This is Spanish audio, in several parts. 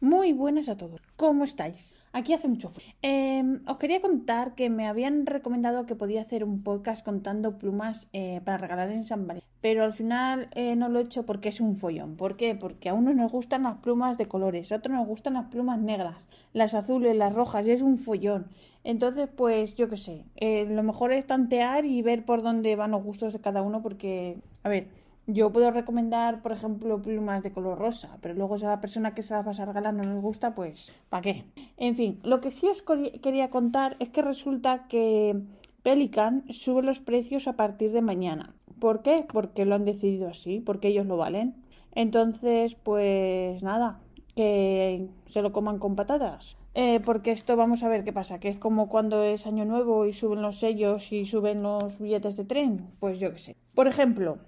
Muy buenas a todos. ¿Cómo estáis? Aquí hace mucho frío. Em, os quería contar que me habían recomendado que podía hacer un podcast contando plumas eh, para regalar en San Valentín. Pero al final eh, no lo he hecho porque es un follón. ¿Por qué? Porque a unos nos gustan las plumas de colores, a otros nos gustan las plumas negras, las azules, las rojas, y es un follón. Entonces, pues yo qué sé. Eh, lo mejor es tantear y ver por dónde van los gustos de cada uno porque, a ver, yo puedo recomendar, por ejemplo, plumas de color rosa, pero luego si a la persona que se las va a regalar no les gusta, pues ¿para qué? En fin, lo que sí os quería contar es que resulta que Pelican sube los precios a partir de mañana. ¿Por qué? Porque lo han decidido así, porque ellos lo valen. Entonces, pues nada, que se lo coman con patatas. Eh, porque esto vamos a ver qué pasa, que es como cuando es año nuevo y suben los sellos y suben los billetes de tren, pues yo qué sé. Por ejemplo,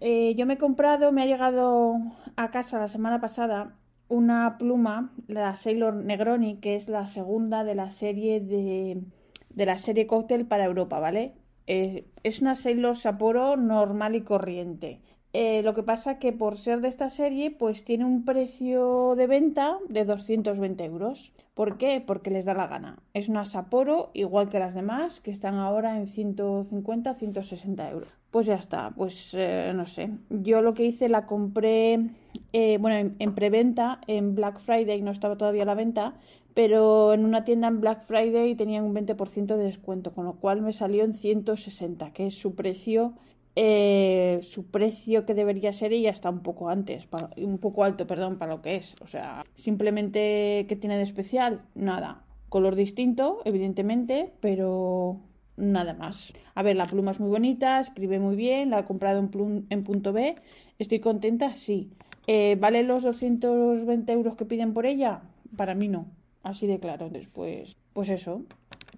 eh, yo me he comprado, me ha llegado a casa la semana pasada una pluma, la Sailor Negroni, que es la segunda de la serie de, de la serie Cocktail para Europa, ¿vale? Eh, es una Sailor Sapporo normal y corriente. Eh, lo que pasa que por ser de esta serie, pues tiene un precio de venta de 220 euros. ¿Por qué? Porque les da la gana. Es una Sapporo, igual que las demás, que están ahora en 150, 160 euros. Pues ya está, pues eh, no sé. Yo lo que hice la compré, eh, bueno, en, preventa, en Black Friday, no estaba todavía a la venta, pero en una tienda en Black Friday tenían un 20% de descuento, con lo cual me salió en 160, que es su precio eh, su precio que debería ser y ya está un poco antes, un poco alto, perdón, para lo que es. O sea, simplemente que tiene de especial, nada. Color distinto, evidentemente, pero nada más. A ver, la pluma es muy bonita, escribe muy bien, la he comprado en, punto B. Estoy contenta, sí. Eh, ¿Vale los 220 euros que piden por ella? Para mí no, así de claro. Después, pues eso,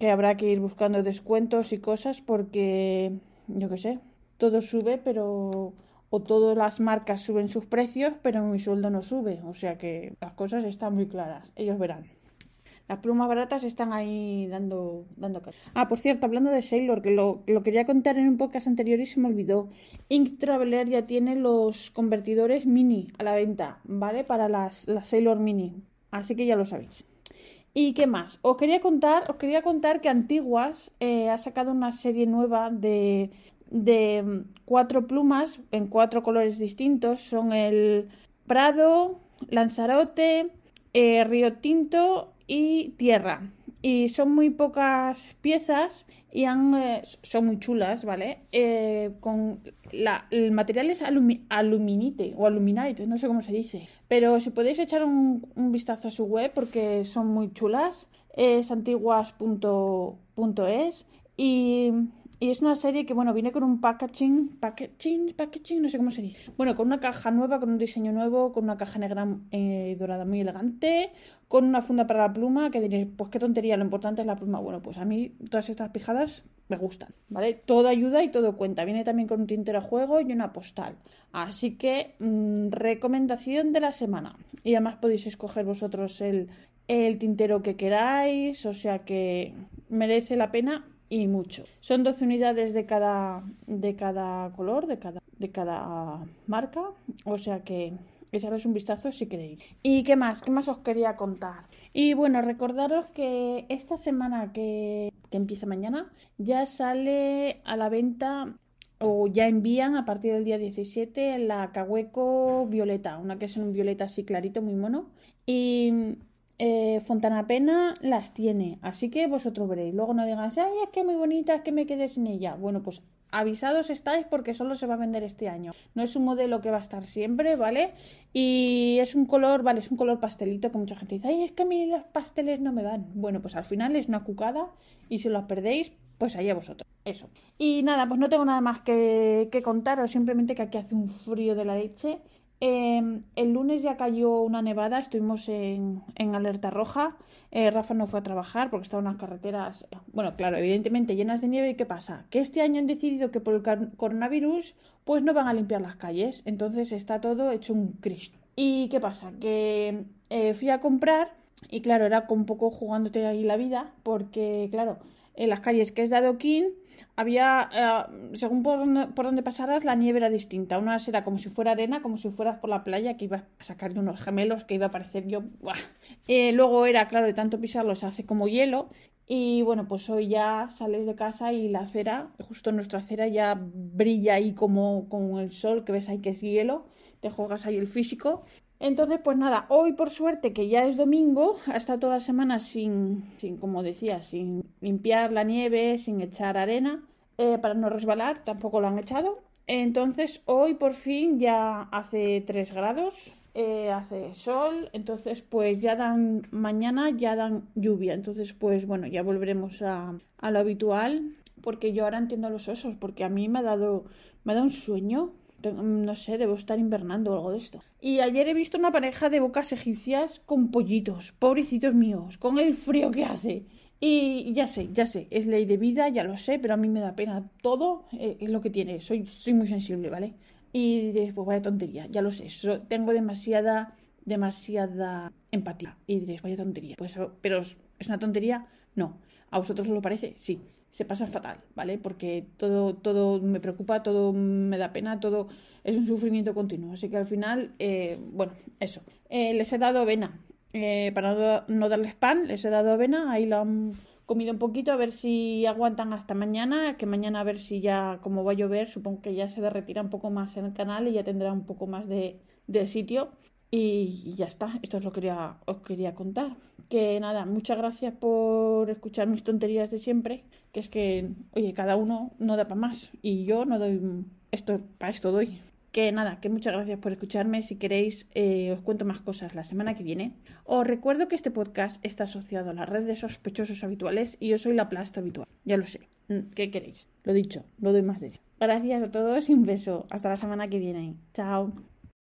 que habrá que ir buscando descuentos y cosas porque, yo qué sé, todo sube, pero o todas las marcas suben sus precios, pero mi sueldo no sube. O sea que las cosas están muy claras. Ellos verán. Las plumas baratas están ahí dando, dando Ah, por cierto, hablando de Sailor, que lo, lo, quería contar en un podcast anterior y se me olvidó. Ink Traveler ya tiene los convertidores mini a la venta, ¿vale? Para las, las Sailor Mini. Así que ya lo sabéis. ¿Y qué más? Os quería contar, os quería contar que Antiguas eh, ha sacado una serie nueva de, de mm, cuatro plumas en cuatro colores distintos. Son el Prado, Lanzarote, eh, Río Tinto y Tierra. Y son muy pocas piezas y eh, son muy chulas, ¿vale? Eh, con la, el material es aluminite o aluminite, no sé cómo se dice. Pero si podéis echar un, un vistazo a su web porque son muy chulas, es antiguas.es y y es una serie que, bueno, viene con un packaging, packaging, packaging, no sé cómo se dice. Bueno, con una caja nueva, con un diseño nuevo, con una caja negra eh, dorada muy elegante, con una funda para la pluma, que diréis, pues qué tontería, lo importante es la pluma. Bueno, pues a mí todas estas pijadas me gustan, ¿vale? Todo ayuda y todo cuenta. Viene también con un tintero a juego y una postal. Así que, mm, recomendación de la semana. Y además podéis escoger vosotros el, el tintero que queráis, o sea que merece la pena y mucho. Son 12 unidades de cada, de cada color, de cada, de cada marca, o sea que echarles un vistazo si queréis. ¿Y qué más? ¿Qué más os quería contar? Y bueno, recordaros que esta semana que, que empieza mañana ya sale a la venta o ya envían a partir del día 17 la Cahueco Violeta, una que es un violeta así clarito, muy mono. Y eh, Fontana Pena las tiene, así que vosotros veréis. Luego no digáis, ay, es que muy bonita, es que me quedé sin ella. Bueno, pues avisados estáis porque solo se va a vender este año. No es un modelo que va a estar siempre, ¿vale? Y es un color, vale, es un color pastelito que mucha gente dice, ay, es que a mí los pasteles no me van. Bueno, pues al final es una cucada y si lo perdéis, pues ahí a vosotros. Eso. Y nada, pues no tengo nada más que, que contaros, simplemente que aquí hace un frío de la leche Em, el lunes ya cayó una nevada, estuvimos en, alerta roja. Eh, Rafa no fue a trabajar porque estaban las carreteras, bueno, claro, evidentemente llenas de nieve. ¿Y qué pasa? Que este año han decidido que por el coronavirus, pues no van a limpiar las calles. Entonces está todo hecho un cristo. ¿Y qué pasa? Que eh, fui a comprar y claro, era un poco jugándote ahí la vida porque, claro, en las calles que es de adoquín había, eh, según por donde, pasaras, la nieve era distinta. Una era como si fuera arena, como si fueras por la playa, que iba a sacar de unos gemelos, que iba a parecer yo. Eh, luego era, claro, de tanto pisarlo se hace como hielo. Y bueno, pues hoy ya sales de casa y la acera, justo nuestra acera, ya brilla ahí como con el sol, que ves ahí que es hielo. Te juegas ahí el físico. Entonces, pues nada, hoy por suerte que ya es domingo, ha estado toda la semana sin, sin como decía, sin limpiar la nieve, sin echar arena, eh, para no resbalar, tampoco lo han echado. Entonces, hoy por fin ya hace 3 grados, eh, hace sol, entonces pues ya dan, mañana ya dan lluvia, entonces pues bueno, ya volveremos a, a lo habitual, porque yo ahora entiendo los osos, porque a mí me ha dado, me ha dado un sueño no sé, debo estar invernando o algo de esto. Y ayer he visto una pareja de bocas egipcias con pollitos, pobrecitos míos, con el frío que hace. Y ya sé, ya sé, es ley de vida, ya lo sé, pero a mí me da pena todo, eh, es lo que tiene, soy, soy muy sensible, ¿vale? Y diréis, pues vaya tontería, ya lo sé, tengo demasiada, demasiada empatía. Y diréis, vaya tontería, pues, pero ¿es una tontería? No. ¿A vosotros os lo parece? Sí se pasa fatal, ¿vale? Porque todo, todo me preocupa, todo me da pena, todo es un sufrimiento continuo. Así que al final, eh, bueno, eso. Eh, les he dado avena. Eh, para no, darles pan, les he dado avena. Ahí lo han comido un poquito, a ver si aguantan hasta mañana. Que mañana a ver si ya, como va a llover, supongo que ya se derretirá un poco más en el canal y ya tendrá un poco más de, de sitio. Y, ya está, esto es lo que quería, os quería contar. Que nada, muchas gracias por escuchar mis tonterías de siempre, que es que, oye, cada uno no da para más y yo no doy esto, para esto doy. Que nada, que muchas gracias por escucharme. Si queréis, eh, os cuento más cosas la semana que viene. Os recuerdo que este podcast está asociado a la red de sospechosos habituales y yo soy la plasta habitual. Ya lo sé. Mm, ¿Qué queréis? Lo dicho, no doy más de eso. Gracias a todos y un beso. Hasta la semana que viene. Chao.